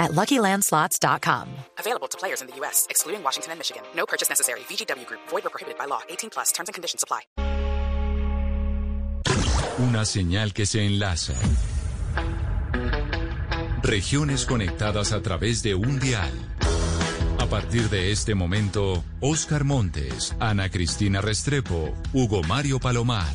at LuckyLandSlots.com. Available to players in the U.S., excluding Washington and Michigan. No purchase necessary. VGW Group. Void or prohibited by law. 18 plus. Terms and conditions apply. Una señal que se enlaza. Regiones conectadas a través de un dial. A partir de este momento, Oscar Montes, Ana Cristina Restrepo, Hugo Mario Palomar,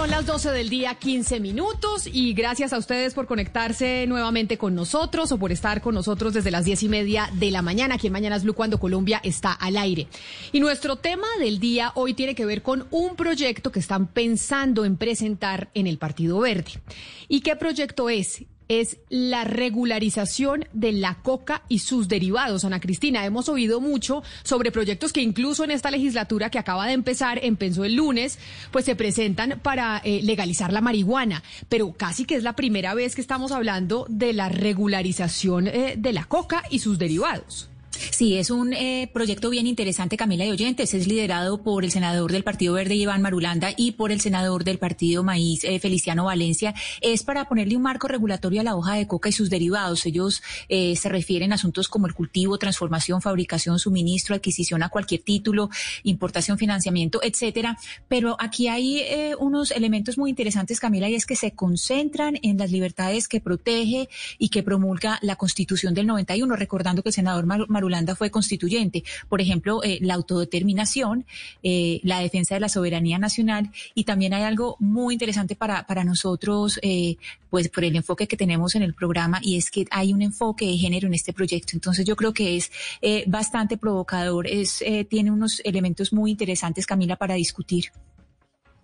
Son las 12 del día, 15 minutos, y gracias a ustedes por conectarse nuevamente con nosotros o por estar con nosotros desde las 10 y media de la mañana, aquí en Mañanas Blue, cuando Colombia está al aire. Y nuestro tema del día hoy tiene que ver con un proyecto que están pensando en presentar en el Partido Verde. ¿Y qué proyecto es? Es la regularización de la coca y sus derivados. Ana Cristina, hemos oído mucho sobre proyectos que incluso en esta legislatura que acaba de empezar, empezó el lunes, pues se presentan para eh, legalizar la marihuana, pero casi que es la primera vez que estamos hablando de la regularización eh, de la coca y sus derivados. Sí, es un eh, proyecto bien interesante, Camila de Oyentes. Es liderado por el senador del Partido Verde, Iván Marulanda, y por el senador del Partido Maíz, eh, Feliciano Valencia. Es para ponerle un marco regulatorio a la hoja de coca y sus derivados. Ellos eh, se refieren a asuntos como el cultivo, transformación, fabricación, suministro, adquisición a cualquier título, importación, financiamiento, etcétera. Pero aquí hay eh, unos elementos muy interesantes, Camila, y es que se concentran en las libertades que protege y que promulga la Constitución del 91, recordando que el senador Marulanda fue constituyente. Por ejemplo, eh, la autodeterminación, eh, la defensa de la soberanía nacional y también hay algo muy interesante para, para nosotros, eh, pues por el enfoque que tenemos en el programa y es que hay un enfoque de género en este proyecto. Entonces yo creo que es bastante provocador, es, tiene unos elementos muy interesantes, Camila, para discutir.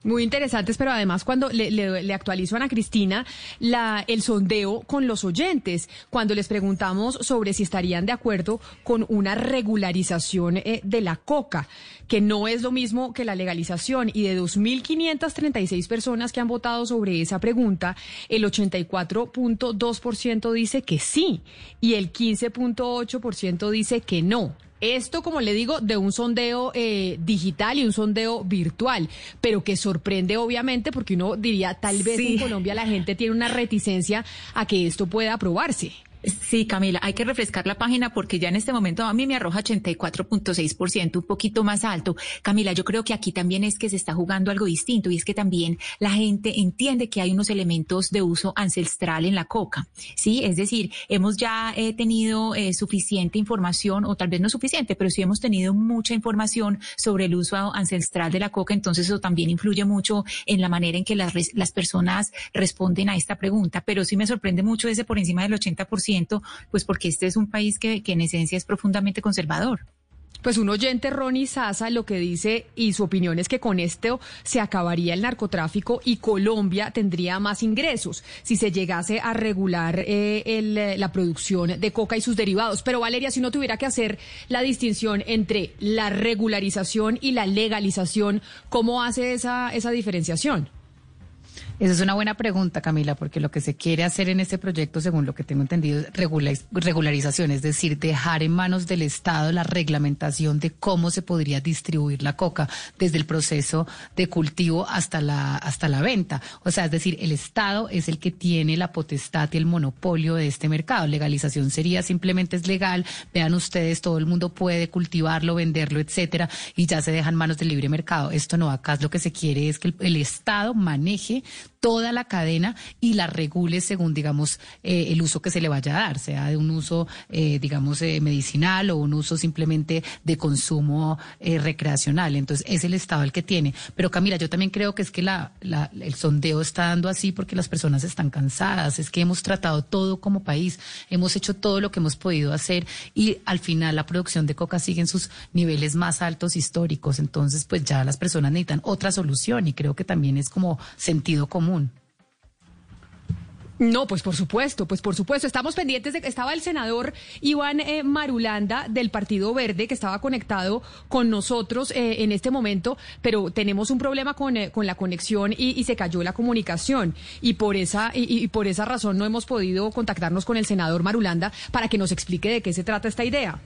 Muy interesantes, pero además cuando le, le, actualizo a Ana Cristina la, el sondeo con los oyentes, cuando les preguntamos sobre si estarían de acuerdo con una regularización eh, de la coca, que no es lo mismo que la legalización, y de 2.536 personas que han votado sobre esa pregunta, el 84.2% dice que sí y el 15.8% dice que no. Esto, como le digo, de un sondeo eh, digital y un sondeo virtual, pero que sorprende obviamente porque uno diría, tal vez en Colombia la gente tiene una reticencia a que esto pueda aprobarse. Sí, Camila, hay que refrescar la página porque ya en este momento a mí me arroja 84.6%, un poquito más alto. Camila, yo creo que aquí también es que se está jugando algo distinto y es que también la gente entiende que hay unos elementos de uso ancestral en la coca, ¿sí? Es decir, hemos ya eh, tenido eh, suficiente información, o tal vez no suficiente, pero sí hemos tenido mucha información sobre el uso ancestral de la coca, entonces eso también influye mucho en la manera en que las, las personas responden a esta pregunta, pero sí me sorprende mucho ese por encima del 80% pues porque este es un país que, en esencia es profundamente conservador. Pues un oyente, Ronnie Sasa, lo que dice y su opinión es que con esto se acabaría el narcotráfico y Colombia tendría más ingresos si se llegase a regular eh, el, la producción de coca y sus derivados. Pero Valeria, si no tuviera que hacer la distinción entre la regularización y la legalización, ¿cómo hace esa, esa diferenciación? Esa es una buena pregunta, Camila, porque lo que se quiere hacer en este proyecto, según lo que tengo entendido, es regularización, es decir, dejar en manos del Estado la reglamentación de cómo se podría distribuir la coca desde el proceso de cultivo hasta la, hasta la venta. O sea, es decir, el Estado es el que tiene la potestad y el monopolio de este mercado. Legalización sería simplemente es legal, vean ustedes, todo el mundo puede cultivarlo, venderlo, etcétera, y ya se dejan manos del libre mercado. Esto no, acá lo que se quiere es que el Estado maneje toda la cadena y la regule según, digamos, eh, el uso que se le vaya a dar, sea de un uso, eh, digamos, eh, medicinal o un uso simplemente de consumo recreacional. Entonces, es el Estado el que tiene. Pero Camila, yo también creo que es que el sondeo está dando así porque las personas están cansadas, es que hemos tratado todo como país, hemos hecho todo lo que hemos podido hacer y al final la producción de coca sigue en sus niveles más altos históricos. Entonces, pues ya las personas necesitan otra solución y creo que también es como sentido común. No, pues por supuesto, pues por supuesto. Estamos pendientes de que estaba el senador Iván eh, Marulanda del Partido Verde que estaba conectado con nosotros eh, en este momento, pero tenemos un problema con, eh, con la conexión y, se cayó la comunicación y por esa y por esa razón no hemos podido contactarnos con el senador Marulanda para que nos explique de qué se trata esta idea.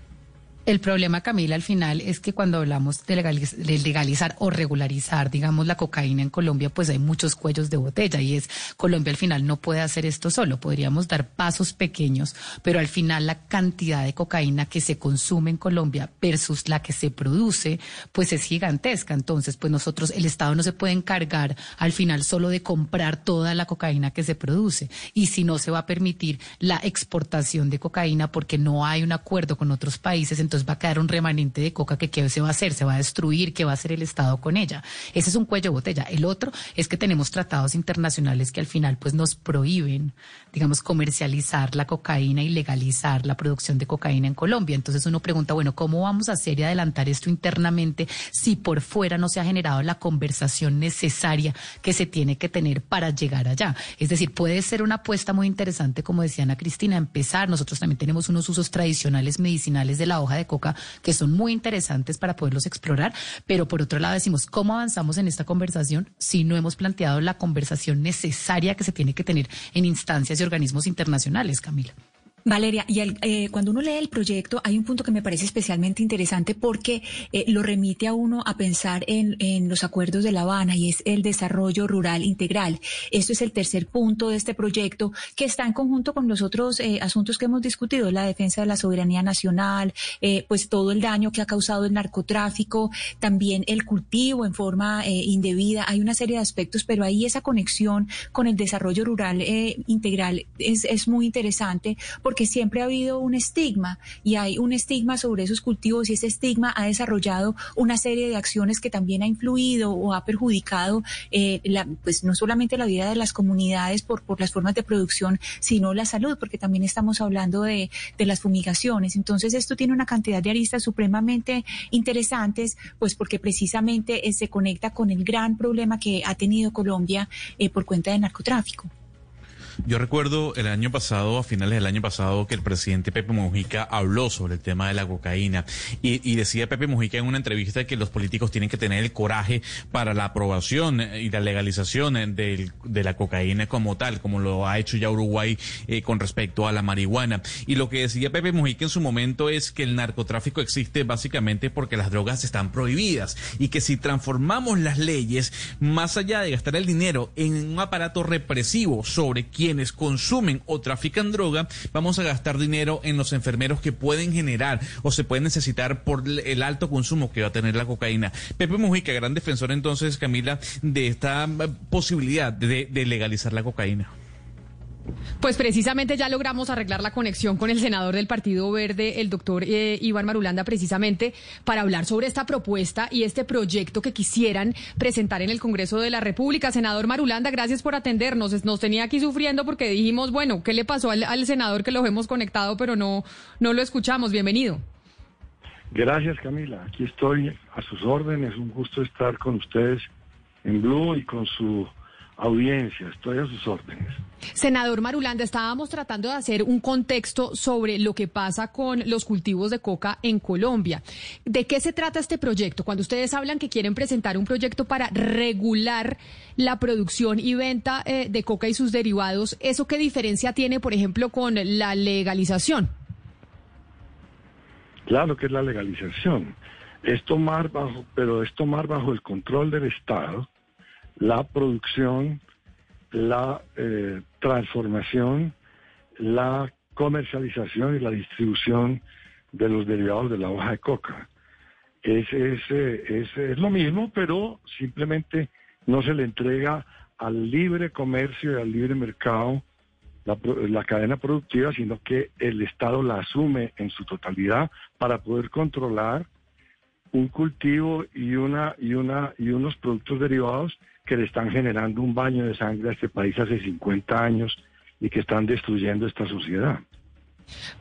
El problema, Camila, al final es que cuando hablamos de, legalizar o regularizar, digamos, la cocaína en Colombia, pues hay muchos cuellos de botella y es Colombia al final no puede hacer esto solo. Podríamos dar pasos pequeños, pero al final la cantidad de cocaína que se consume en Colombia versus la que se produce, pues es gigantesca. Entonces, pues nosotros, el Estado no se puede encargar al final solo de comprar toda la cocaína que se produce. Y si no se va a permitir la exportación de cocaína porque no hay un acuerdo con otros países, entonces va a quedar un remanente de coca que qué se va a hacer, se va a destruir, qué va a hacer el Estado con ella. Ese es un cuello de botella. El otro es que tenemos tratados internacionales que al final pues nos prohíben, digamos, comercializar la cocaína y legalizar la producción de cocaína en Colombia. Entonces uno pregunta, bueno, ¿cómo vamos a hacer y adelantar esto internamente si por fuera no se ha generado la conversación necesaria que se tiene que tener para llegar allá? Es decir, puede ser una apuesta muy interesante, como decía Ana Cristina, empezar. Nosotros también tenemos unos usos tradicionales medicinales de la hoja de de coca que son muy interesantes para poderlos explorar, pero por otro lado decimos, ¿cómo avanzamos en esta conversación si no hemos planteado la conversación necesaria que se tiene que tener en instancias y organismos internacionales, Camila? Valeria, y eh, cuando uno lee el proyecto hay un punto que me parece especialmente interesante porque eh, lo remite a uno a pensar en, los acuerdos de La Habana y es el desarrollo rural integral. Esto es el tercer punto de este proyecto que está en conjunto con los otros eh, asuntos que hemos discutido, la defensa de la soberanía nacional, pues todo el daño que ha causado el narcotráfico, también el cultivo en forma indebida. Hay una serie de aspectos, pero ahí esa conexión con el desarrollo rural integral es, muy interesante siempre ha habido un estigma y hay un estigma sobre esos cultivos y ese estigma ha desarrollado una serie de acciones que también ha influido o ha perjudicado eh, la, pues no solamente la vida de las comunidades por, por las formas de producción, sino la salud, porque también estamos hablando de, de las fumigaciones. Entonces esto tiene una cantidad de aristas supremamente interesantes, pues porque precisamente eh, se conecta con el gran problema que ha tenido Colombia eh, por cuenta del narcotráfico. Yo recuerdo el año pasado, a finales del año pasado, que el presidente Pepe Mujica habló sobre el tema de la cocaína y, decía Pepe Mujica en una entrevista que los políticos tienen que tener el coraje para la aprobación y la legalización de, la cocaína como tal, como lo ha hecho ya Uruguay eh, con respecto a la marihuana. Y lo que decía Pepe Mujica en su momento es que el narcotráfico existe básicamente porque las drogas están prohibidas y que si transformamos las leyes, más allá de gastar el dinero en un aparato represivo sobre quién quienes consumen o trafican droga, vamos a gastar dinero en los enfermeros que pueden generar o se pueden necesitar por el alto consumo que va a tener la cocaína. Pepe Mujica, gran defensor entonces, Camila, de esta posibilidad de, de legalizar la cocaína. Pues precisamente ya logramos arreglar la conexión con el senador del Partido Verde, el doctor eh, Iván Marulanda, precisamente para hablar sobre esta propuesta y este proyecto que quisieran presentar en el Congreso de la República. Senador Marulanda, gracias por atendernos. Nos tenía aquí sufriendo porque dijimos, bueno, ¿qué le pasó al, senador que lo hemos conectado, pero no, no lo escuchamos? Bienvenido. Gracias, Camila. Aquí estoy a sus órdenes. Un gusto estar con ustedes en Blue y con su audiencia. Estoy a sus órdenes. Senador Marulanda, estábamos tratando de hacer un contexto sobre lo que pasa con los cultivos de coca en Colombia. ¿De qué se trata este proyecto? Cuando ustedes hablan que quieren presentar un proyecto para regular la producción y venta eh, de coca y sus derivados, ¿eso qué diferencia tiene, por ejemplo, con la legalización? Claro que es la legalización. Es tomar bajo, pero es tomar bajo el control del Estado la producción, la eh, transformación, la comercialización y la distribución de los derivados de la hoja de coca. Es, es, es, lo mismo, pero simplemente no se le entrega al libre comercio y al libre mercado la, la cadena productiva, sino que el Estado la asume en su totalidad para poder controlar un cultivo y una y una y unos productos derivados que le están generando un baño de sangre a este país hace 50 años y que están destruyendo esta sociedad.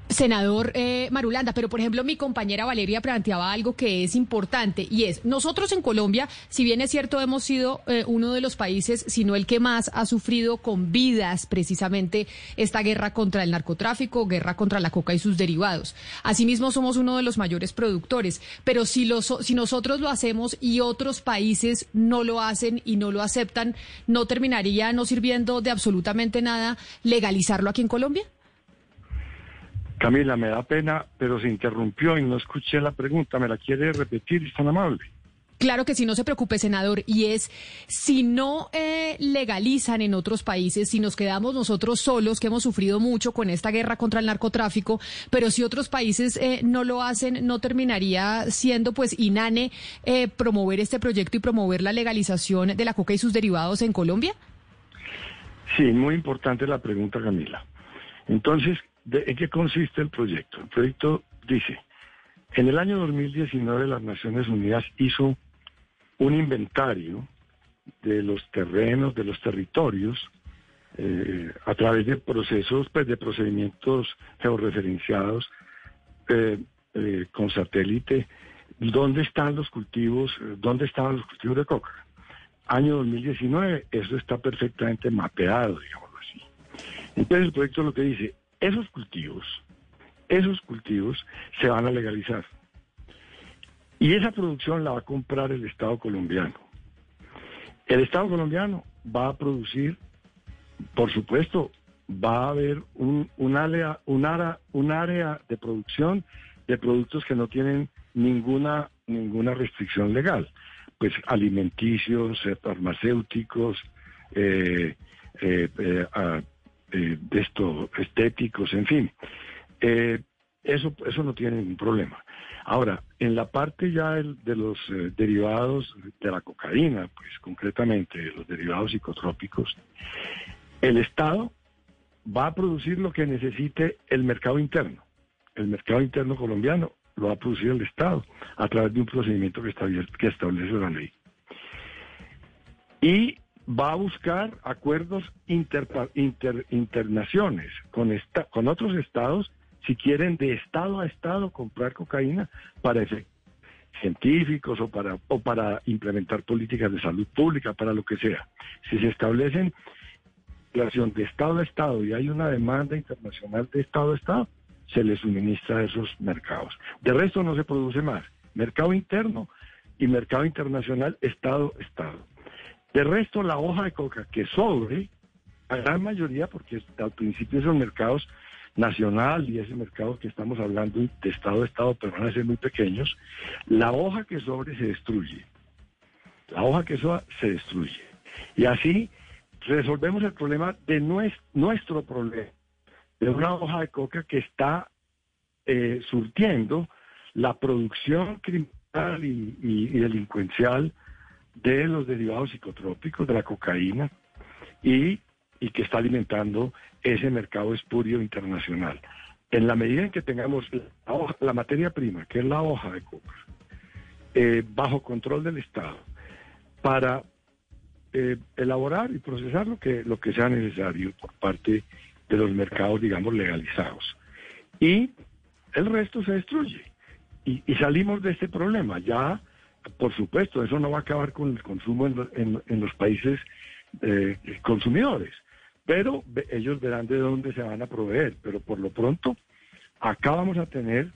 Senador eh, Marulanda, pero por ejemplo mi compañera Valeria planteaba algo que es importante y es, nosotros en Colombia, si bien es cierto hemos sido eh, uno de los países, si no el que más ha sufrido con vidas precisamente esta guerra contra el narcotráfico, guerra contra la coca y sus derivados. Asimismo somos uno de los mayores productores, pero si, si nosotros lo hacemos y otros países no lo hacen y no lo aceptan, ¿no terminaría no sirviendo de absolutamente nada legalizarlo aquí en Colombia? Camila, me da pena, pero se interrumpió y no escuché la pregunta. ¿Me la quiere repetir? ¿Es tan amable? Claro que sí, no se preocupe, senador. Y es, si no eh, legalizan en otros países, si nos quedamos nosotros solos, que hemos sufrido mucho con esta guerra contra el narcotráfico, pero si otros países eh, no lo hacen, ¿no terminaría siendo pues inane eh, promover este proyecto y promover la legalización de la coca y sus derivados en Colombia? Sí, muy importante la pregunta, Camila. Entonces, ¿de, ¿en qué consiste el proyecto? El proyecto dice, en el año 2019 las Naciones Unidas hizo un inventario de los terrenos, de los territorios, eh, a través de procesos, pues de procedimientos georreferenciados eh, eh, con satélite, dónde están los cultivos, dónde estaban los cultivos de coca. Año 2019, eso está perfectamente mapeado, digámoslo así. Entonces el proyecto lo que dice, esos cultivos, esos cultivos se van a legalizar. Y esa producción la va a comprar el Estado colombiano. El Estado colombiano va a producir, por supuesto, va a haber un, un, área, un, área, de producción de productos que no tienen ninguna, ninguna restricción legal. Pues alimenticios, eh, farmacéuticos, eh, eh, ah, eh, de esto, estéticos, en fin. Eh, eso, eso no tiene ningún problema. Ahora, en la parte ya de los eh, derivados de la cocaína, pues concretamente los derivados psicotrópicos, el Estado va a producir lo que necesite el mercado interno. El mercado interno colombiano lo va a producir el Estado a través de un procedimiento que que establece la ley. Y va a buscar acuerdos inter- internaciones con, esta- con otros estados si quieren de estado a estado comprar cocaína para efectos científicos o para, o para implementar políticas de salud pública, para lo que sea. Si se establecen relación de estado a estado y hay una demanda internacional de estado a estado, se les suministra a esos mercados. De resto no se produce más. Mercado interno y mercado internacional, estado a estado. De resto, la hoja de coca que sobre, la gran mayoría, porque al principio esos mercados nacional y ese mercado que estamos hablando de estado a estado, pero muy pequeños, la hoja que sobre se destruye. La hoja que sobra se destruye. Y así resolvemos el problema de nues- nuestro problema, de una hoja de coca que está eh, surtiendo la producción criminal y delincuencial de los derivados psicotrópicos, de la cocaína, y, y que está alimentando ese mercado espurio internacional. En la medida en que tengamos la, hoja- la materia prima, que es la hoja de coca, eh, bajo control del Estado, para eh, elaborar y procesar lo que, lo que sea necesario por parte de los mercados, digamos, legalizados. Y el resto se destruye. Y, y salimos de este problema. Ya, por supuesto, eso no va a acabar con el consumo en, en- los países eh, consumidores, pero ellos verán de dónde se van a proveer. Pero por lo pronto, acá vamos a tener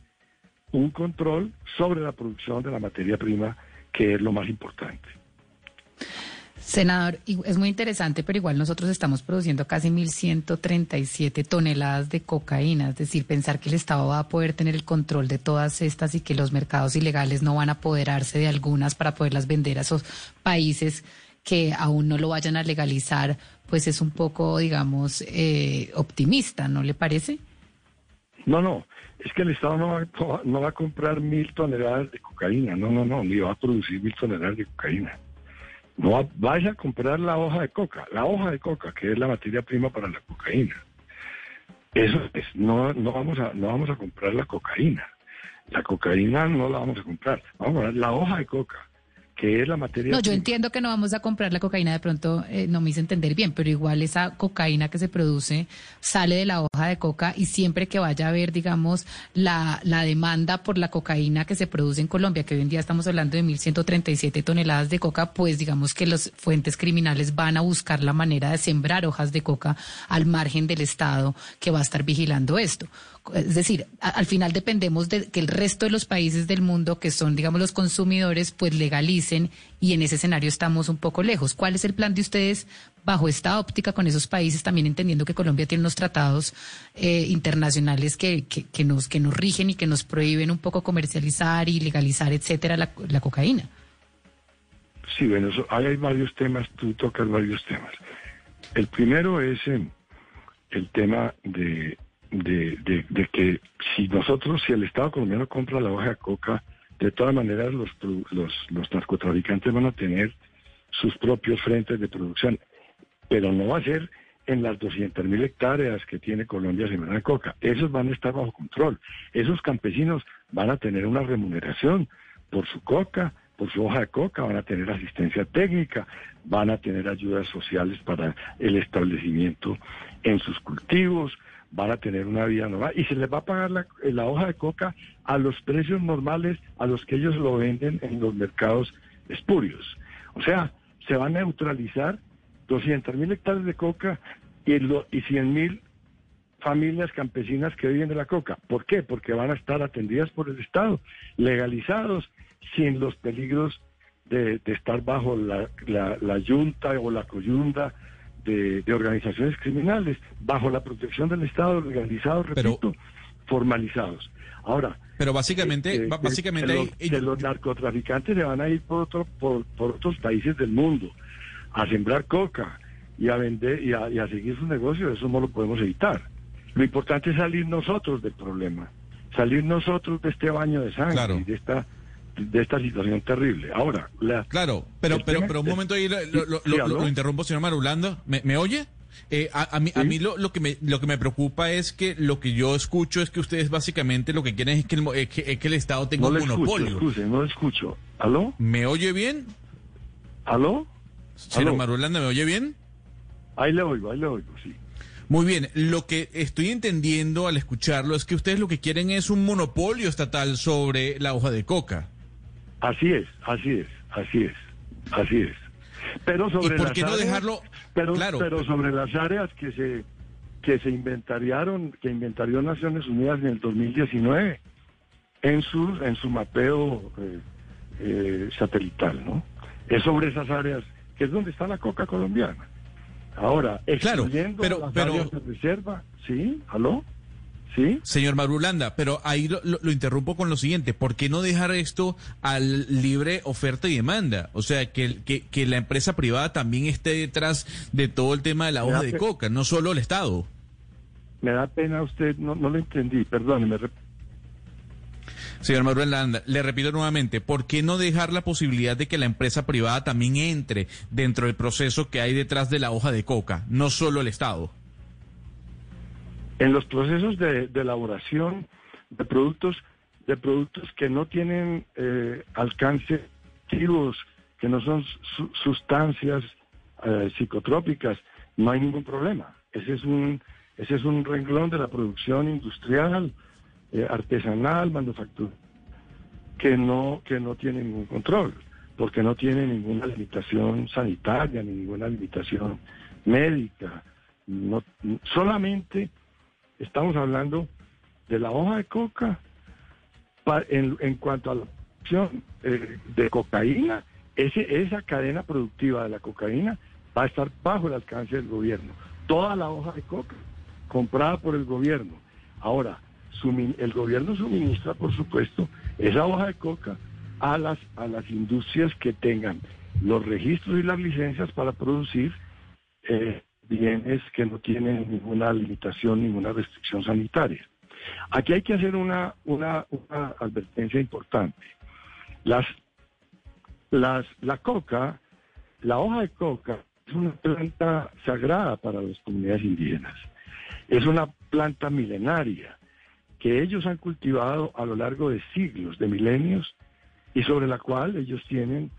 un control sobre la producción de la materia prima, que es lo más importante. Senador, es muy interesante, pero igual nosotros estamos produciendo casi 1.137 toneladas de cocaína, es decir, pensar que el Estado va a poder tener el control de todas estas y que los mercados ilegales no van a apoderarse de algunas para poderlas vender a esos países que aún no lo vayan a legalizar, pues es un poco, digamos, eh, optimista, ¿no le parece? No, no, es que el Estado no va- no va a comprar mil toneladas de cocaína, no, no, no, ni va a producir mil toneladas de cocaína. No vaya a comprar la hoja de coca, la hoja de coca, que es la materia prima para la cocaína. Eso es, no, no, vamos a, no vamos a comprar la cocaína. La cocaína no la vamos a comprar. Vamos a comprar la hoja de coca que es la materia. No, yo entiendo que no vamos a comprar la cocaína, de pronto eh, no me hice entender bien, pero igual esa cocaína que se produce sale de la hoja de coca y siempre que vaya a haber, digamos, la, la demanda por la cocaína que se produce en Colombia, que hoy en día estamos hablando de 1.137 toneladas de coca, pues digamos que los fuentes criminales van a buscar la manera de sembrar hojas de coca al margen del Estado que va a estar vigilando esto. Es decir, al final dependemos de que el resto de los países del mundo, que son, digamos, los consumidores, pues legalicen y en ese escenario estamos un poco lejos. ¿Cuál es el plan de ustedes bajo esta óptica con esos países, también entendiendo que Colombia tiene unos tratados eh, internacionales que, que, nos, que nos rigen y que nos prohíben un poco comercializar y legalizar, etcétera, la, la cocaína? Sí, bueno, hay varios temas, tú tocas varios temas. El primero es eh, el tema de de, de, que si nosotros, si el Estado colombiano compra la hoja de coca, de todas maneras los, los, los narcotraficantes van a tener sus propios frentes de producción, pero no va a ser en las 200.000 hectáreas que tiene Colombia sembrada de coca. Esos van a estar bajo control. Esos campesinos van a tener una remuneración por su coca, por su hoja de coca, van a tener asistencia técnica, van a tener ayudas sociales para el establecimiento en sus cultivos, van a tener una vida normal y se les va a pagar la, hoja de coca a los precios normales a los que ellos lo venden en los mercados espurios. O sea, se van a neutralizar 200 mil hectáreas de coca y, lo, y 100 mil familias campesinas que viven de la coca. ¿Por qué? Porque van a estar atendidas por el Estado, legalizados, sin los peligros de, estar bajo la, la, la yunta o la coyunda de, organizaciones criminales bajo la protección del Estado, legalizados, repito, formalizados. Ahora, pero básicamente, eh, eh, básicamente que los, narcotraficantes se van a ir por, otro, por, otros países del mundo a sembrar coca y a vender y a, y a seguir su negocio, eso no lo podemos evitar. Lo importante es salir nosotros del problema, salir nosotros de este baño de sangre y de esta de esta situación terrible. Ahora, claro, pero pero pero un momento ahí lo, interrumpo, señor Marulanda. ¿Me, oye? Eh, a, mí, a mí lo, lo, que me, lo que me preocupa es que lo que yo escucho es que ustedes básicamente lo que quieren es que el, eh, que, el Estado tenga un monopolio. no lo escucho. ¿Aló? ¿Me oye bien? ¿Aló? Señor Marulanda, ¿me oye bien? Ahí le oigo, ahí le oigo, sí. Muy bien, lo que estoy entendiendo al escucharlo es que ustedes lo que quieren es un monopolio estatal sobre la hoja de coca. Así es, así es, así es, así es. Pero sobre ¿Y por qué no dejarlo? Pero, claro. pero sobre las áreas que se que se inventariaron, que inventarió Naciones Unidas en el 2019 en su en su mapeo eh, eh, satelital, ¿no? Es sobre esas áreas que es donde está la coca colombiana. Ahora, excluyendo claro, pero, las pero, áreas de reserva, ¿sí? ¿Aló? ¿Sí? Señor Marulanda, pero ahí lo, interrumpo con lo siguiente. ¿Por qué no dejar esto al libre oferta y demanda? O sea, que, que, la empresa privada también esté detrás de todo el tema de la hoja de coca, no solo el Estado. Me da pena usted, no, no lo entendí, perdóneme. Señor Marulanda, le repito nuevamente, ¿por qué no dejar la posibilidad de que la empresa privada también entre dentro del proceso que hay detrás de la hoja de coca, no solo el Estado? En los procesos de, elaboración de productos de productos que no tienen eh, alcance activos, que no son sustancias eh, psicotrópicas, no hay ningún problema. Ese es un ese es un renglón de la producción industrial, eh, artesanal, manufactura, que no que no tiene ningún control, porque no tiene ninguna limitación sanitaria, ni ninguna limitación médica, no, solamente Estamos hablando de la hoja de coca en, cuanto a la producción eh, de cocaína. Ese, esa cadena productiva de la cocaína va a estar bajo el alcance del gobierno. Toda la hoja de coca comprada por el gobierno. Ahora, el gobierno suministra, por supuesto, esa hoja de coca a las, a las industrias que tengan los registros y las licencias para producir eh, bienes que no tienen ninguna limitación, ninguna restricción sanitaria. Aquí hay que hacer una, una, advertencia importante. Las, las, la coca la hoja de coca es una planta sagrada para las comunidades indígenas. Es una planta milenaria que ellos han cultivado a lo largo de siglos, de milenios, y sobre la cual ellos tienen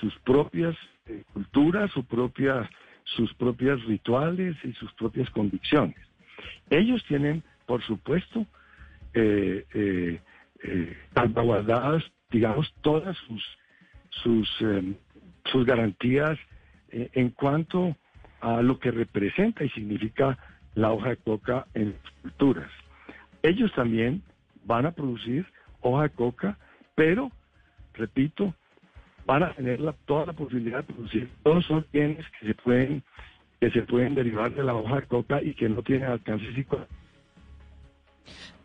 sus propias eh, culturas, su propia, sus propias rituales y sus propias convicciones. Ellos tienen, por supuesto, eh, eh, eh salvaguardadas, digamos, todas sus, sus, em, sus garantías en cuanto a lo que representa y significa la hoja de coca en las culturas. Ellos también van a producir hoja de coca, pero, repito, van a tener toda la posibilidad de producir. Todos son bienes que se pueden que se pueden derivar de la hoja de coca y que no tienen alcance psicológico.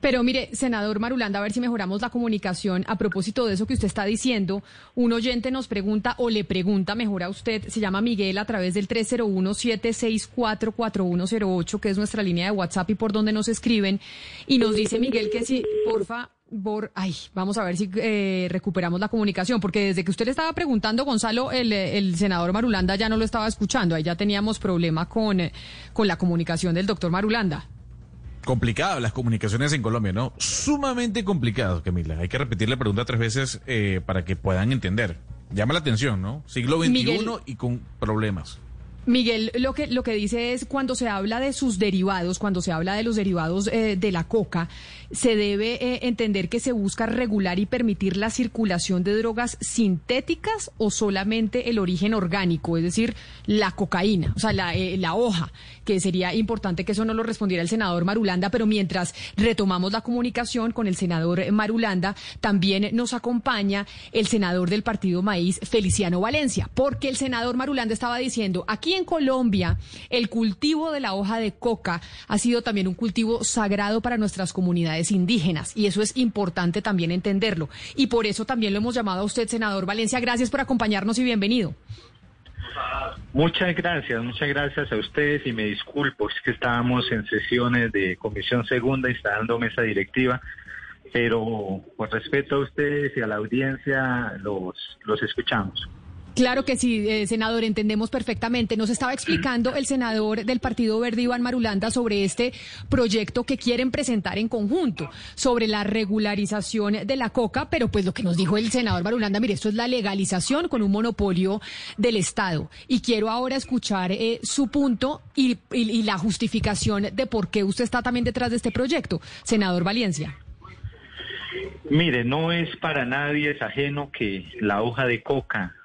Pero mire, senador Marulanda, a ver si mejoramos la comunicación. A propósito de eso que usted está diciendo, un oyente nos pregunta o le pregunta mejor a usted, se llama Miguel a través del 301-764-4108, que es nuestra línea de WhatsApp y por donde nos escriben, y nos dice Miguel que si, porfa, ay, vamos a ver si eh, recuperamos la comunicación, porque desde que usted le estaba preguntando, Gonzalo, el, el, senador Marulanda ya no lo estaba escuchando, ahí ya teníamos problema con, eh, con la comunicación del doctor Marulanda complicado las comunicaciones en Colombia, ¿no? Sumamente complicado, Camila. Hay que repetir la pregunta tres veces eh, para que puedan entender. Llama la atención, ¿no? Siglo XXI y con problemas. Miguel, lo que, lo que dice es cuando se habla de sus derivados, cuando se habla de los derivados eh, de la coca, se debe eh, entender que se busca regular y permitir la circulación de drogas sintéticas o solamente el origen orgánico, es decir, la cocaína, o sea, la, eh, la hoja, que sería importante que eso no lo respondiera el senador Marulanda, pero mientras retomamos la comunicación con el senador Marulanda, también nos acompaña el senador del Partido Maíz, Feliciano Valencia, porque el senador Marulanda estaba diciendo, aquí en Colombia, el cultivo de la hoja de coca ha sido también un cultivo sagrado para nuestras comunidades indígenas y eso es importante también entenderlo. Y por eso también lo hemos llamado a usted, senador Valencia. Gracias por acompañarnos y bienvenido. Muchas gracias, muchas gracias a ustedes y me disculpo, es que estábamos en sesiones de comisión segunda instalando mesa directiva, pero por respeto a ustedes y a la audiencia los, los escuchamos. Claro que sí, eh, senador, entendemos perfectamente. Nos estaba explicando el senador del Partido Verde, Iván Marulanda, sobre este proyecto que quieren presentar en conjunto, sobre la regularización de la coca, pero pues lo que nos dijo el senador Marulanda, mire, esto es la legalización con un monopolio del Estado. Y quiero ahora escuchar eh, su punto y, la justificación de por qué usted está también detrás de este proyecto, senador Valencia. Mire, no es para nadie es ajeno que la hoja de coca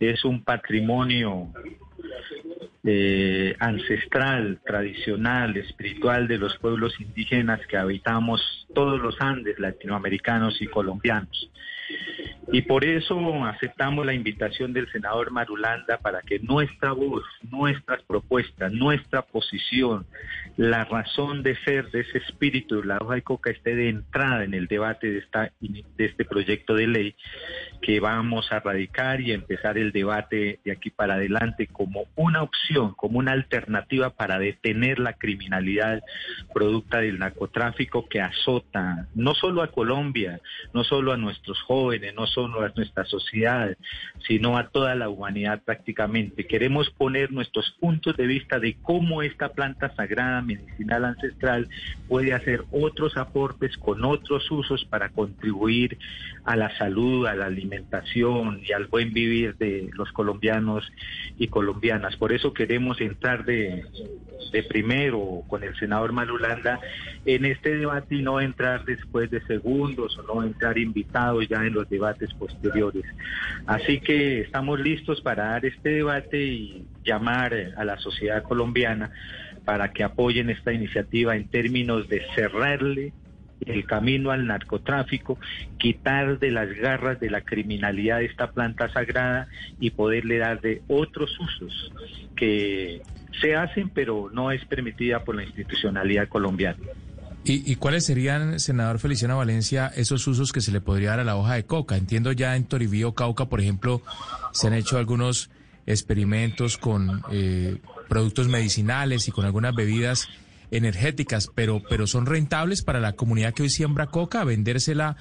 es un patrimonio eh, ancestral, tradicional, espiritual de los pueblos indígenas que habitamos todos los Andes latinoamericanos y colombianos. Y por eso aceptamos la invitación del senador Marulanda para que nuestra voz, nuestras propuestas, nuestra posición, la razón de ser de ese espíritu de la hoja de coca esté de entrada en el debate de, esta, de este proyecto de ley que vamos a radicar y empezar el debate de aquí para adelante como una opción, como una alternativa para detener la criminalidad producta del narcotráfico que azota no solo a Colombia, no solo a nuestros jóvenes, no solo a nuestra sociedad, sino a toda la humanidad prácticamente. Queremos poner nuestros puntos de vista de cómo esta planta sagrada medicinal ancestral puede hacer otros aportes con otros usos para contribuir a la salud, a la alimentación y al buen vivir de los colombianos y colombianas. Por eso queremos entrar de, de primero con el senador Malulanda en este debate y no entrar después de segundos o no entrar invitados ya en los debates posteriores. Así que estamos listos para dar este debate y llamar a la sociedad colombiana para que apoyen esta iniciativa en términos de cerrarle el camino al narcotráfico, quitar de las garras de la criminalidad esta planta sagrada y poderle dar de otros usos que se hacen pero no es permitida por la institucionalidad colombiana. ¿Y, ¿Y, cuáles serían, senador Feliciano Valencia, esos usos que se le podría dar a la hoja de coca? Entiendo ya en Toribío, Cauca, por ejemplo, se han hecho algunos experimentos con eh, productos medicinales y con algunas bebidas energéticas, pero, pero son rentables para la comunidad que hoy siembra coca, vendérsela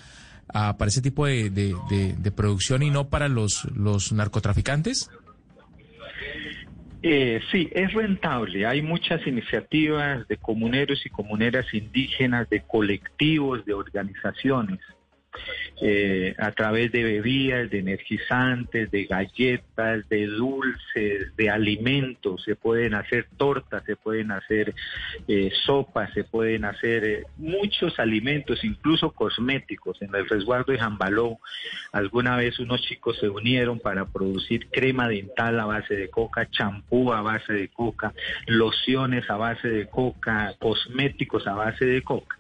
para ese tipo de, de, producción y no para los, los narcotraficantes? Eh, sí, es rentable. Hay muchas iniciativas de comuneros y comuneras indígenas, de colectivos, de organizaciones eh, a través de bebidas, de energizantes, de galletas, de dulces, de alimentos. Se pueden hacer tortas, se pueden hacer eh, sopas, se pueden hacer eh, muchos alimentos, incluso cosméticos. En el resguardo de Jambaló, alguna vez unos chicos se unieron para producir crema dental a base de coca, champú a base de coca, lociones a base de coca, cosméticos a base de coca.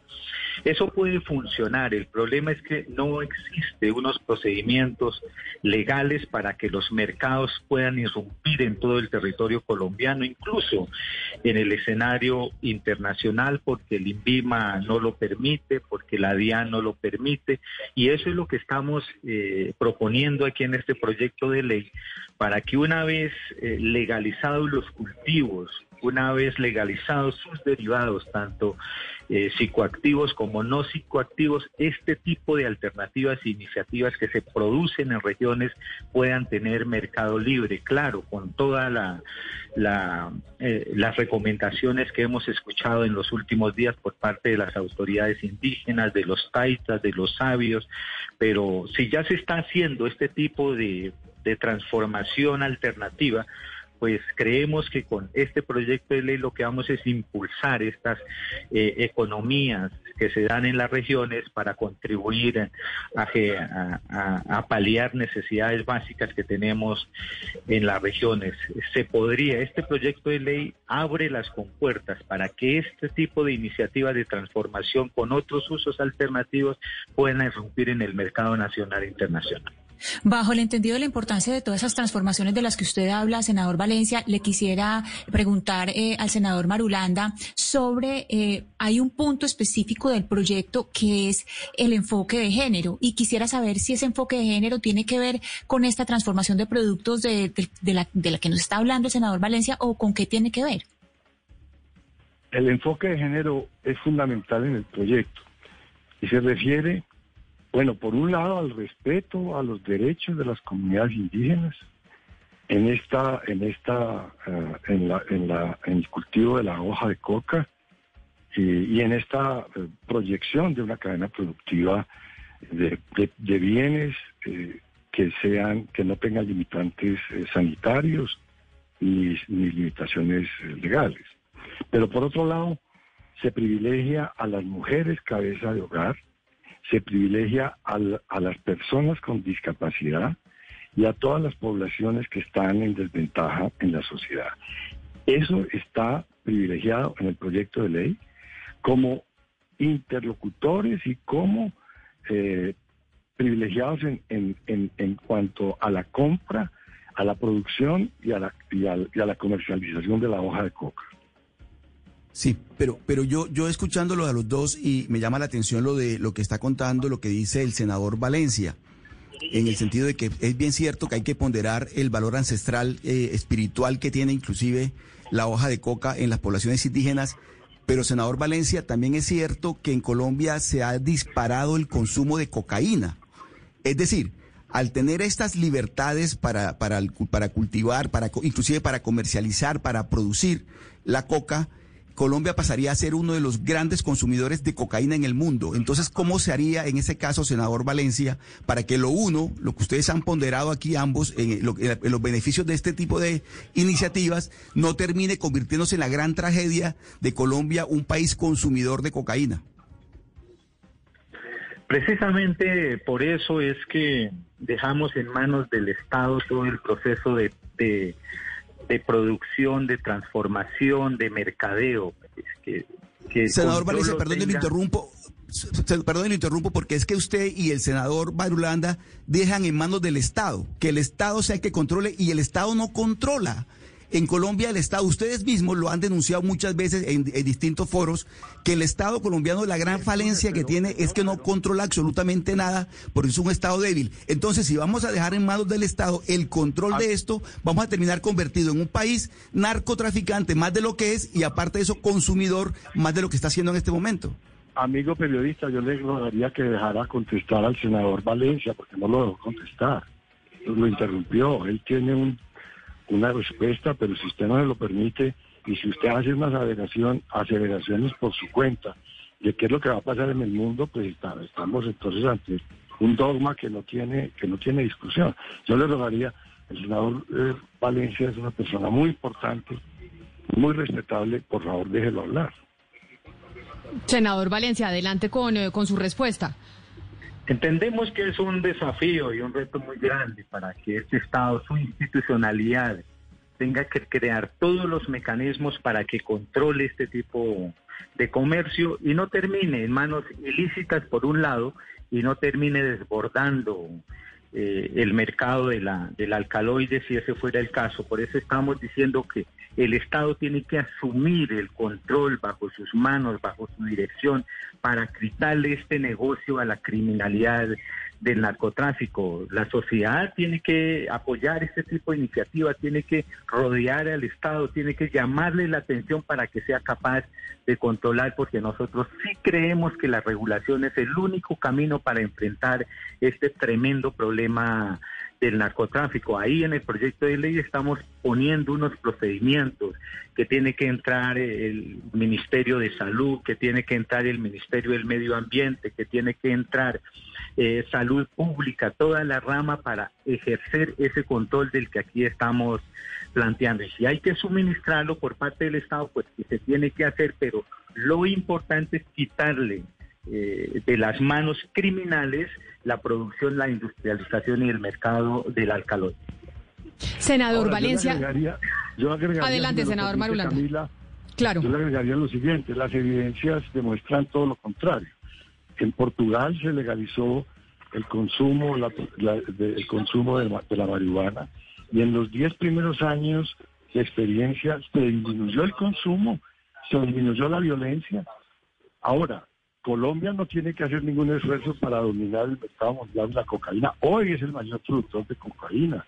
Eso puede funcionar. El problema es que no existe unos procedimientos legales para que los mercados puedan irrumpir en todo el territorio colombiano, incluso en el escenario internacional, porque el INVIMA no lo permite, porque la DIAN no lo permite, y eso es lo que estamos eh, proponiendo aquí en este proyecto de ley, para que una vez eh, legalizados los cultivos, una vez legalizados sus derivados, tanto eh, psicoactivos como no psicoactivos, este tipo de alternativas e iniciativas que se producen en regiones puedan tener mercado libre, claro, con todas eh, las recomendaciones que hemos escuchado en los últimos días por parte de las autoridades indígenas, de los taitas, de los sabios, pero si ya se está haciendo este tipo de transformación alternativa, pues creemos que con este proyecto de ley lo que vamos es impulsar estas eh, economías que se dan en las regiones para contribuir a, paliar necesidades básicas que tenemos en las regiones. Se podría, este proyecto de ley abre las compuertas para que este tipo de iniciativas de transformación con otros usos alternativos puedan irrumpir en el mercado nacional e internacional. Bajo el entendido de la importancia de todas esas transformaciones de las que usted habla, senador Valencia, le quisiera preguntar eh, al senador Marulanda sobre, eh, hay un punto específico del proyecto que es el enfoque de género y quisiera saber si ese enfoque de género tiene que ver con esta transformación de productos de, la, de la que nos está hablando el senador Valencia o con qué tiene que ver. El enfoque de género es fundamental en el proyecto y se refiere bueno, por un lado, al respeto a los derechos de las comunidades indígenas en esta, en esta, eh, en, el cultivo de la hoja de coca y, en esta eh, proyección de una cadena productiva de, bienes eh, que sean, que no tengan limitantes sanitarios ni, ni limitaciones legales. Pero por otro lado, se privilegia a las mujeres cabeza de hogar se privilegia a, las personas con discapacidad y a todas las poblaciones que están en desventaja en la sociedad. Eso está privilegiado en el proyecto de ley como interlocutores y como eh, privilegiados en, en, cuanto a la compra, a la producción y a la, y a la comercialización de la hoja de coca. Sí, pero, pero yo, yo escuchándolo a los dos y me llama la atención lo de lo que está contando, lo que dice el senador Valencia, en el sentido de que es bien cierto que hay que ponderar el valor ancestral, eh, espiritual que tiene inclusive la hoja de coca en las poblaciones indígenas, pero senador Valencia, también es cierto que en Colombia se ha disparado el consumo de cocaína. Es decir, al tener estas libertades para, para, para cultivar, para, inclusive para comercializar, para producir la coca, Colombia pasaría a ser uno de los grandes consumidores de cocaína en el mundo. Entonces, ¿cómo se haría en ese caso, senador Valencia, para que lo uno, lo que ustedes han ponderado aquí ambos, en, los beneficios de este tipo de iniciativas, no termine convirtiéndose en la gran tragedia de Colombia, un país consumidor de cocaína? Precisamente por eso es que dejamos en manos del Estado todo el proceso de producción, de transformación, de mercadeo. Que, Senador Valencia, perdón, le interrumpo. Perdón, le interrumpo porque es que usted y el senador Barulanda dejan en manos del Estado, que el Estado sea el que controle y el Estado no controla. En Colombia el Estado, ustedes mismos lo han denunciado muchas veces en, distintos foros, que el Estado colombiano la gran falencia que tiene es que no controla absolutamente nada, porque es un Estado débil. Entonces, si vamos a dejar en manos del Estado el control de esto, vamos a terminar convertido en un país narcotraficante más de lo que es y aparte de eso consumidor más de lo que está haciendo en este momento. Amigo periodista, yo le rogaría que dejara contestar al senador Valencia, porque no lo dejó contestar. Lo interrumpió. Él tiene un una respuesta, pero si usted no se lo permite y si usted hace unas aceleraciones por su cuenta de qué es lo que va a pasar en el mundo, pues estamos entonces ante un dogma que no tiene que no tiene discusión. Yo le rogaría, el senador eh, Valencia es una persona muy importante, muy respetable, por favor déjelo hablar. Senador Valencia, adelante con, eh, con su respuesta. Entendemos que es un desafío y un reto muy grande para que este Estado, su institucionalidad, tenga que crear todos los mecanismos para que controle este tipo de comercio y no termine en manos ilícitas por un lado y no termine desbordando eh, el mercado de la, del alcaloide si ese fuera el caso. Por eso estamos diciendo que el Estado tiene que asumir el control bajo sus manos, bajo su dirección, para quitarle este negocio a la criminalidad del narcotráfico. La sociedad tiene que apoyar este tipo de iniciativas, tiene que rodear al Estado, tiene que llamarle la atención para que sea capaz de controlar, porque nosotros sí creemos que la regulación es el único camino para enfrentar este tremendo problema del narcotráfico. Ahí en el proyecto de ley estamos poniendo unos procedimientos que tiene que entrar el Ministerio de Salud, que tiene que entrar el Ministerio del Medio Ambiente, que tiene que entrar eh, Salud Pública, toda la rama para ejercer ese control del que aquí estamos planteando. Y si hay que suministrarlo por parte del Estado, pues que se tiene que hacer, pero lo importante es quitarle eh, de las manos criminales la producción, la industrialización y el mercado del alcaloide. Senador Valencia. Adelante, senador Marulanda. claro. Yo le agregaría lo siguiente, las evidencias demuestran todo lo contrario. En Portugal se legalizó el consumo, el consumo de, de la marihuana y en los 10 primeros años de experiencia se disminuyó el consumo, se disminuyó la violencia. Ahora, Colombia no tiene que hacer ningún esfuerzo para dominar el mercado mundial de la cocaína. Hoy es el mayor productor de cocaína.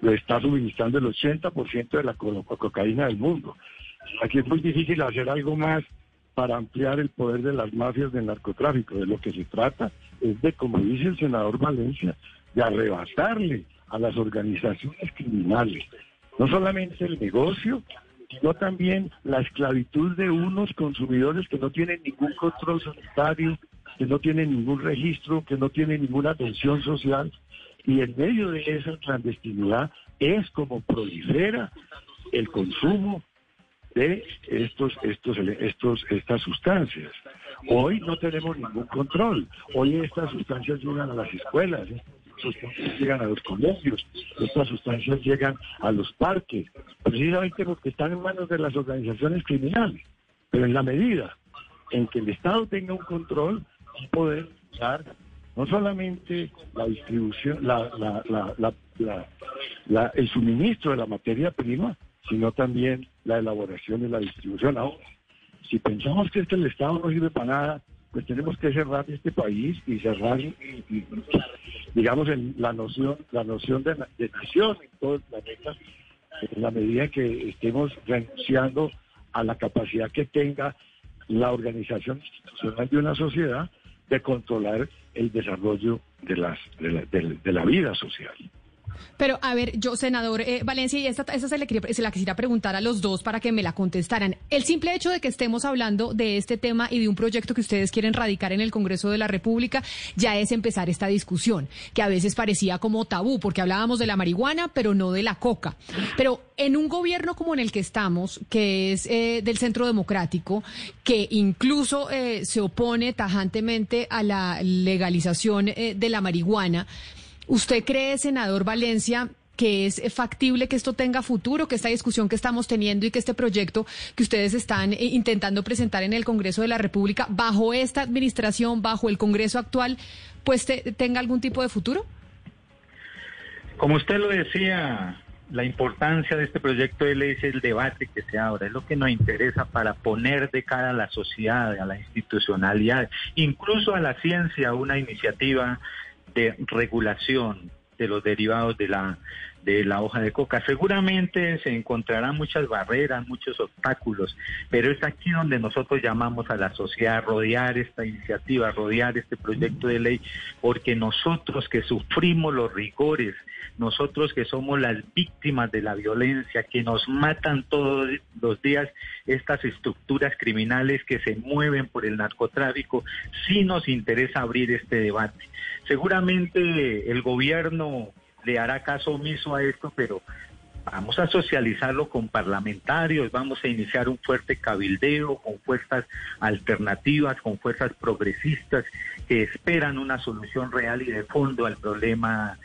Le está suministrando el 80% de la cocaína del mundo. Aquí es muy difícil hacer algo más para ampliar el poder de las mafias del narcotráfico. De lo que se trata es de, como dice el senador Valencia, de arrebatarle a las organizaciones criminales no solamente el negocio, sino también la esclavitud de unos consumidores que no tienen ningún control sanitario, que no tienen ningún registro, que no tienen ninguna atención social. Y en medio de esa clandestinidad es como prolifera el consumo de estos, estos, estos, estas sustancias. Hoy no tenemos ningún control. Hoy estas sustancias llegan a las escuelas, sustancias llegan a los colegios, estas sustancias llegan a los parques, precisamente porque están en manos de las organizaciones criminales. Pero en la medida en que el Estado tenga un control, y poder dar no solamente la distribución, la, el suministro de la materia prima, sino también la elaboración y la distribución. Ahora, si pensamos que este el Estado no sirve para nada, pues tenemos que cerrar este país y cerrar, digamos, en la noción, la noción de, nación en todo el planeta, en la medida que estemos renunciando a la capacidad que tenga la organización institucional de una sociedad de controlar el desarrollo de, las, de la vida social. Pero, a ver, yo, senador eh, Valencia, y esta, esta se, le se la quisiera preguntar a los dos para que me la contestaran. El simple hecho de que estemos hablando de este tema y de un proyecto que ustedes quieren radicar en el Congreso de la República ya es empezar esta discusión, que a veces parecía como tabú, porque hablábamos de la marihuana, pero no de la coca. Pero en un gobierno como en el que estamos, que es eh, del Centro Democrático, que incluso eh, se opone tajantemente a la legalización de la marihuana, ¿Usted cree, senador Valencia, que es factible que esto tenga futuro, que esta discusión que estamos teniendo y que este proyecto que ustedes están eh, intentando presentar en el Congreso de la República, bajo esta administración, bajo el Congreso actual, pues tenga algún tipo de futuro? Como usted lo decía, la importancia de este proyecto de ley es el debate que se abre, es lo que nos interesa para poner de cara a la sociedad, a la institucionalidad, incluso a la ciencia, una iniciativa de regulación de los derivados de la de la hoja de coca. Seguramente se encontrarán muchas barreras, muchos obstáculos, pero es aquí donde nosotros llamamos a la sociedad a rodear esta iniciativa, a rodear este proyecto de ley, porque nosotros que sufrimos los rigores, nosotros que somos las víctimas de la violencia, que nos matan todos los días estas estructuras criminales que se mueven por el narcotráfico, sí nos interesa abrir este debate. Seguramente el gobierno le hará caso omiso a esto, pero vamos a socializarlo con parlamentarios, vamos a iniciar un fuerte cabildeo con fuerzas alternativas, con fuerzas progresistas que esperan una solución real y de fondo al problema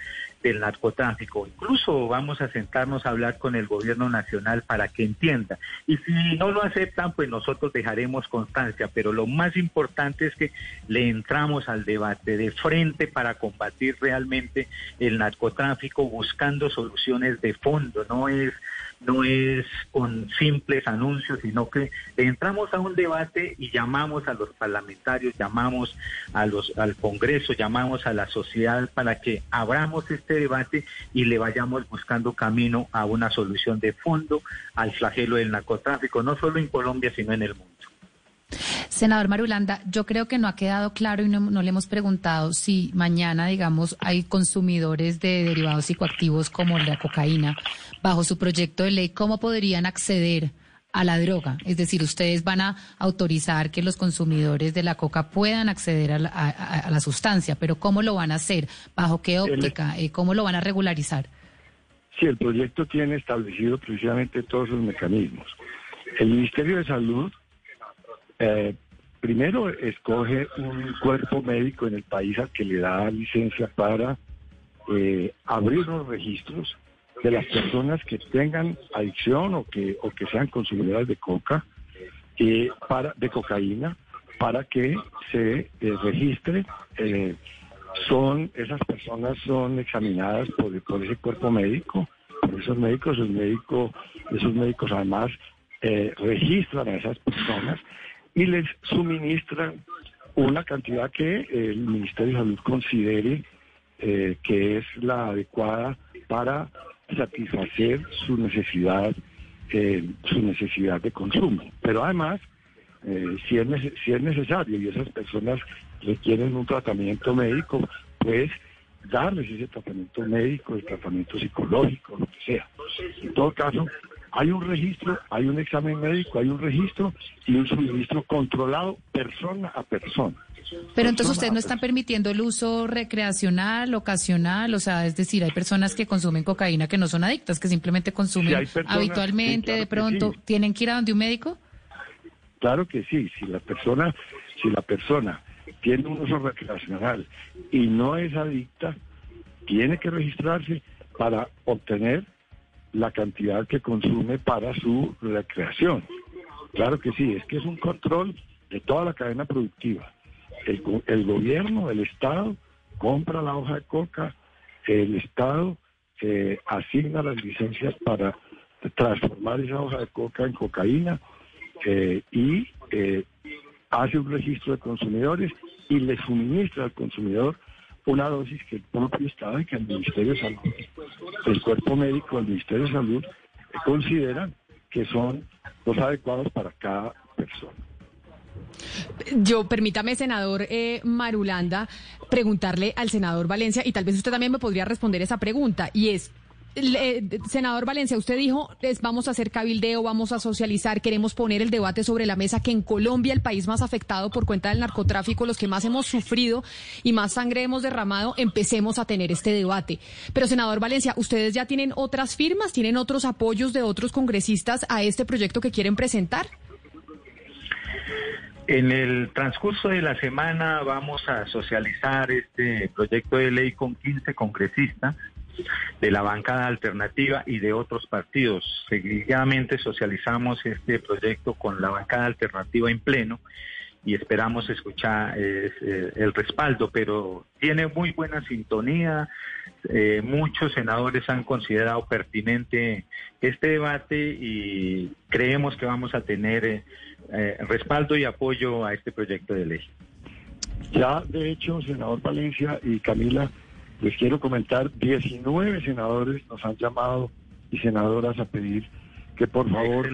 del narcotráfico. Incluso vamos a sentarnos a hablar con el gobierno nacional para que entienda. Y si no lo aceptan, pues nosotros dejaremos constancia. Pero lo más importante es que le entramos al debate de frente para combatir realmente el narcotráfico buscando soluciones de fondo. No es no es con simples anuncios, sino que entramos a un debate y llamamos a los parlamentarios, llamamos a los, al Congreso, llamamos a la sociedad para que abramos este debate y le vayamos buscando camino a una solución de fondo al flagelo del narcotráfico, no solo en Colombia, sino en el mundo. Senador Marulanda, yo creo que no ha quedado claro y no, le hemos preguntado si mañana, digamos, hay consumidores de derivados psicoactivos como la cocaína bajo su proyecto de ley, ¿cómo podrían acceder a la droga? Es decir, ustedes van a autorizar que los consumidores de la coca puedan acceder a la, sustancia, pero ¿cómo lo van a hacer? ¿Bajo qué óptica? Eh, ¿Cómo lo van a regularizar? Sí, el proyecto tiene establecido precisamente todos los mecanismos. El Ministerio de Salud eh, primero escoge un cuerpo médico en el país al que le da licencia para eh, abrir los registros de las personas que tengan adicción o que o que sean consumidoras de coca eh, para de cocaína para que se eh, registre son esas personas son examinadas por, por ese cuerpo médico por esos médicos esos médicos esos médicos además registran a esas personas y les suministran una cantidad que el Ministerio de Salud considere eh, que es la adecuada para satisfacer su necesidad, eh, su necesidad de consumo. Pero además, eh, si, es si es necesario y esas personas requieren un tratamiento médico, pues darles ese tratamiento médico, el tratamiento psicológico, lo que sea. En todo caso, hay un registro, hay un examen médico, hay un registro y un suministro controlado persona a persona. Pero entonces ustedes no están permitiendo el uso recreacional, ocasional, o sea, es decir, hay personas que consumen cocaína que no son adictas, que simplemente consumen habitualmente, de pronto, ¿tienen que ir a donde un médico? Claro que sí, si la persona, si la persona tiene un uso recreacional y no es adicta, tiene que registrarse para obtener la cantidad que consume para su recreación. Claro que sí, es que es un control de toda la cadena productiva. El, el gobierno, el Estado, compra la hoja de coca, el Estado eh, asigna las licencias para transformar esa hoja de coca en cocaína eh, y eh, hace un registro de consumidores y le suministra al consumidor una dosis que el propio Estado y que el Ministerio de Salud, el cuerpo médico del Ministerio de Salud, consideran que son los adecuados para cada persona. Yo, permítame, senador eh, Marulanda, preguntarle al senador Valencia, y tal vez usted también me podría responder esa pregunta, y es, senador Valencia, usted dijo, vamos a hacer cabildeo, vamos a socializar, queremos poner el debate sobre la mesa que en Colombia, el país más afectado por cuenta del narcotráfico, los que más hemos sufrido y más sangre hemos derramado, empecemos a tener este debate. Pero, senador Valencia, ¿ustedes ya tienen otras firmas, tienen otros apoyos de otros congresistas a este proyecto que quieren presentar? En el transcurso de la semana vamos a socializar este proyecto de ley con 15 congresistas de la bancada alternativa y de otros partidos. Seguidamente socializamos este proyecto con la bancada alternativa en pleno y esperamos escuchar eh, el respaldo, pero tiene muy buena sintonía. Eh, muchos senadores han considerado pertinente este debate y creemos que vamos a tener eh, respaldo y apoyo a este proyecto de ley. Ya, de hecho, senador Valencia y Camila, Les quiero comentar, 19 senadores nos han llamado y senadoras a pedir que por favor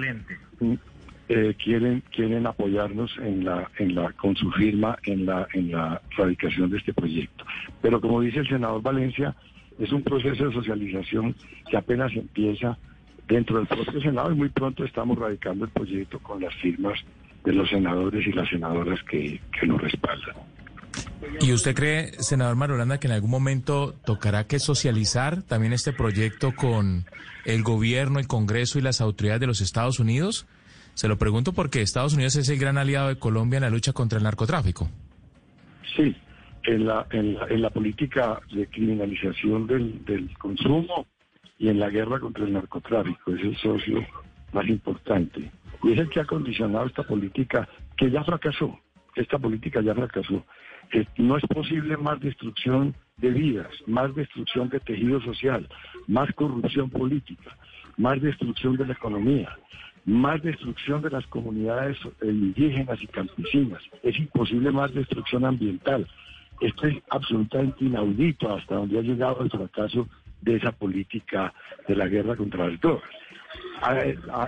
eh, quieren quieren apoyarnos en la en la con su firma en la en la radicación de este proyecto. Pero como dice el senador Valencia, es un proceso de socialización que apenas empieza dentro del propio Senado y muy pronto estamos radicando el proyecto con las firmas de los senadores y las senadoras que, que lo respaldan. ¿Y usted cree, senador Marulanda, que en algún momento tocará que socializar también este proyecto con el gobierno, el Congreso y las autoridades de los Estados Unidos? Se lo pregunto porque Estados Unidos es el gran aliado de Colombia en la lucha contra el narcotráfico. Sí, en la, en la, en la política de criminalización del, del consumo y en la guerra contra el narcotráfico. Es el socio más importante. Y es el que ha condicionado esta política que ya fracasó. Esta política ya fracasó. No es posible más destrucción de vidas, más destrucción de tejido social, más corrupción política, más destrucción de la economía, más destrucción de las comunidades eh, indígenas y campesinas. Es imposible más destrucción ambiental. Esto es absolutamente inaudito hasta donde ha llegado el fracaso de esa política de la guerra contra las drogas.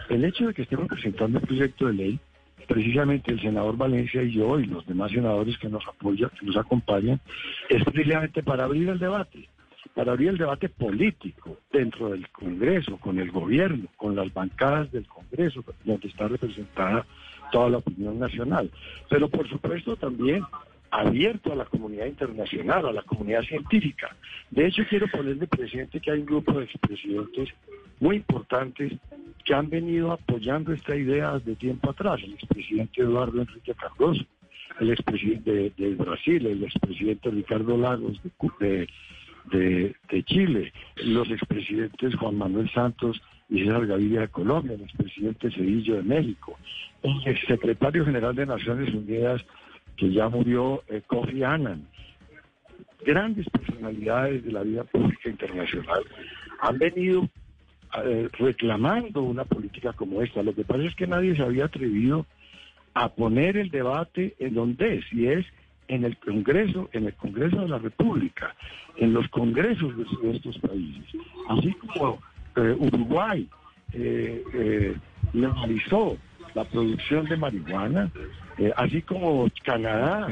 el hecho de que estemos presentando un proyecto de ley, precisamente el senador Valencia y yo y los demás senadores que nos apoyan, que nos acompañan, es precisamente para abrir el debate, para abrir el debate político dentro del Congreso, con el gobierno, con las bancadas del Congreso, donde está representada toda la opinión nacional. Pero por supuesto también abierto a la comunidad internacional, a la comunidad científica. De hecho, quiero ponerle presente que hay un grupo de expresidentes muy importantes que han venido apoyando esta idea de tiempo atrás. El expresidente Eduardo Enrique Cardoso, el expresidente de, Brasil, el expresidente Ricardo Lagos de, de, Chile, los expresidentes Juan Manuel Santos y César Gaviria de Colombia, el expresidente Cedillo de México, el exsecretario general de Naciones Unidas que ya murió eh, Kofi Annan. Grandes personalidades de la vida pública internacional han venido eh, reclamando una política como esta. Lo que pasa es que nadie se había atrevido a poner el debate en donde es, y es en el Congreso, en el Congreso de la República, en los congresos de, estos países. Así como eh, Uruguay legalizó la producción de marihuana, eh, así como Canadá,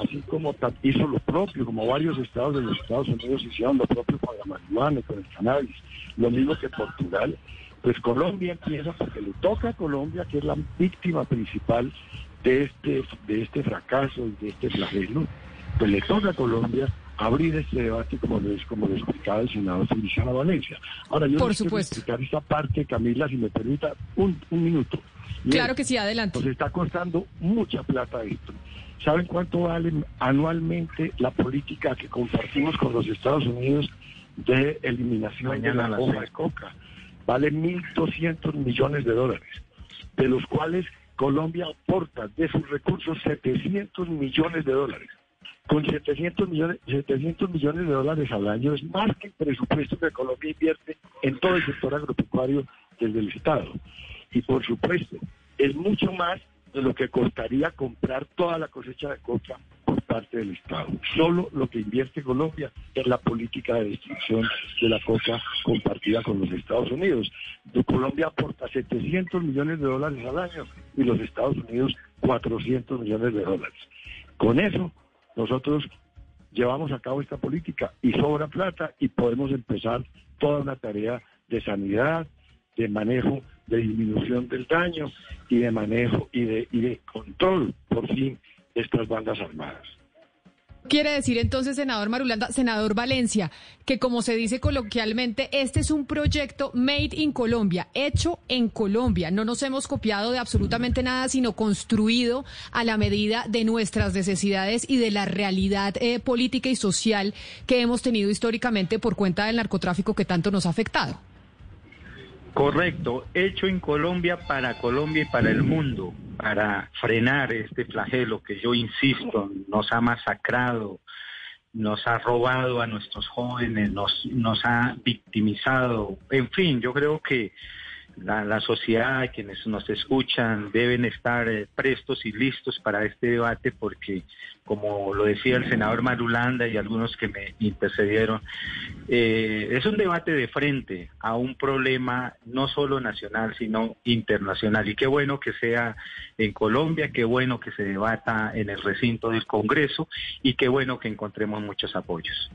así como hizo lo propio, como varios estados de los Estados Unidos hicieron lo propio con la marihuana y con el cannabis, lo mismo que Portugal, pues Colombia empieza porque le toca a Colombia, que es la víctima principal de este, de este fracaso y de este flagelo, pues le toca a Colombia abrir este debate como lo, como lo explicaba el senador Feliciano Valencia. Ahora, yo Por quiero explicar esta parte, Camila, si me permita un, un minuto. Claro que sí, adelante. Nos está costando mucha plata esto. ¿Saben cuánto vale anualmente la política que compartimos con los Estados Unidos de eliminación de la hoja de coca? Vale 1.200 millones de dólares, de los cuales Colombia aporta de sus recursos 700 millones de dólares con 700 millones, 700 millones de dólares al año es más que el presupuesto que Colombia invierte en todo el sector agropecuario desde el Estado. Y por supuesto, es mucho más de lo que costaría comprar toda la cosecha de coca por parte del Estado. Solo lo que invierte Colombia es la política de destrucción de la coca compartida con los Estados Unidos. Colombia aporta 700 millones de dólares al año y los Estados Unidos 400 millones de dólares. Con eso nosotros llevamos a cabo esta política y sobra plata y podemos empezar toda una tarea de sanidad, de manejo, de disminución del daño y de manejo y de, y de control, por fin, de estas bandas armadas. Quiere decir entonces, senador Marulanda, senador Valencia, que como se dice coloquialmente, este es un proyecto made in Colombia, hecho en Colombia. No nos hemos copiado de absolutamente nada, sino construido a la medida de nuestras necesidades y de la realidad eh, política y social que hemos tenido históricamente por cuenta del narcotráfico que tanto nos ha afectado. Correcto, hecho en Colombia para Colombia y para el mundo, para frenar este flagelo que yo insisto, nos ha masacrado, nos ha robado a nuestros jóvenes, nos, nos ha victimizado. En fin, yo creo que la, la, sociedad, quienes nos escuchan, deben estar eh, prestos y listos para este debate porque, como lo decía el senador Marulanda y algunos que me intercedieron, eh, es un debate de frente a un problema no solo nacional, sino internacional. Y qué bueno que sea en Colombia, qué bueno que se debata en el recinto del Congreso y qué bueno que encontremos muchos apoyos.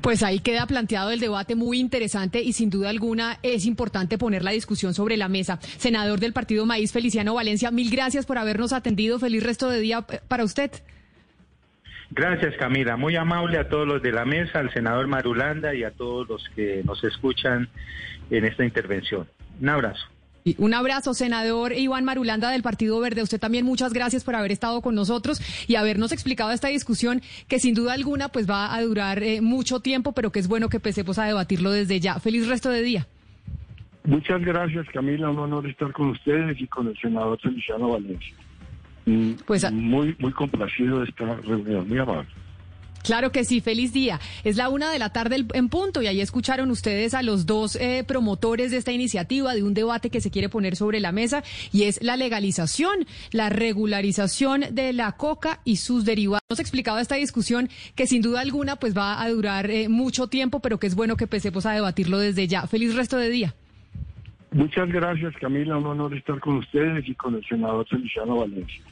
Pues ahí queda planteado el debate muy interesante y sin duda alguna es importante poner la discusión sobre la mesa. Senador del Partido Maíz, Feliciano Valencia, mil gracias por habernos atendido. Feliz resto de día eh, para usted. Gracias, Camila. Muy amable a todos los de la mesa, al senador Marulanda y a todos los que nos escuchan en esta intervención. Un abrazo. Un abrazo, senador Iván Marulanda del Partido Verde. Usted también muchas gracias por haber estado con nosotros y habernos explicado esta discusión que sin duda alguna pues va a durar eh, mucho tiempo, pero que es bueno que empecemos a debatirlo desde ya. Feliz resto de día. Muchas gracias, Camila. Un honor estar con ustedes y con el senador Feliciano Valencia. Mm, pues muy, muy complacido de esta reunión. Muy amable. Claro que sí, feliz día. Es la una de la tarde en punto y ahí escucharon ustedes a los dos eh, promotores de esta iniciativa, de un debate que se quiere poner sobre la mesa y es la legalización, la regularización de la coca y sus derivados. Hemos explicado esta discusión que sin duda alguna pues va a durar eh, mucho tiempo, pero que es bueno que empecemos a debatirlo desde ya. Feliz resto de día. Muchas gracias, Camila. Un honor estar con ustedes y con el senador Feliciano Valencia.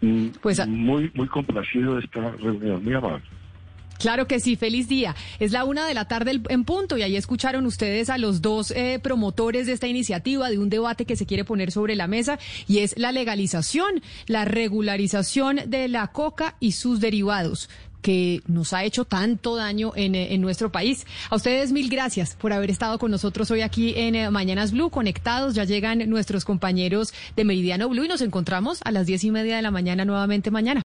Mm, pues, muy, muy complacido de esta reunión. Muy amable. Claro que sí, feliz día. Es la una de la tarde en punto y ahí escucharon ustedes a los dos eh, promotores de esta iniciativa, de un debate que se quiere poner sobre la mesa y es la legalización, la regularización de la coca y sus derivados que nos ha hecho tanto daño en, eh, en, nuestro país. A ustedes mil gracias por haber estado con nosotros hoy aquí en eh, Mañanas Blue, conectados. Ya llegan nuestros compañeros de Meridiano Blue y nos encontramos a las diez y media de la mañana nuevamente mañana.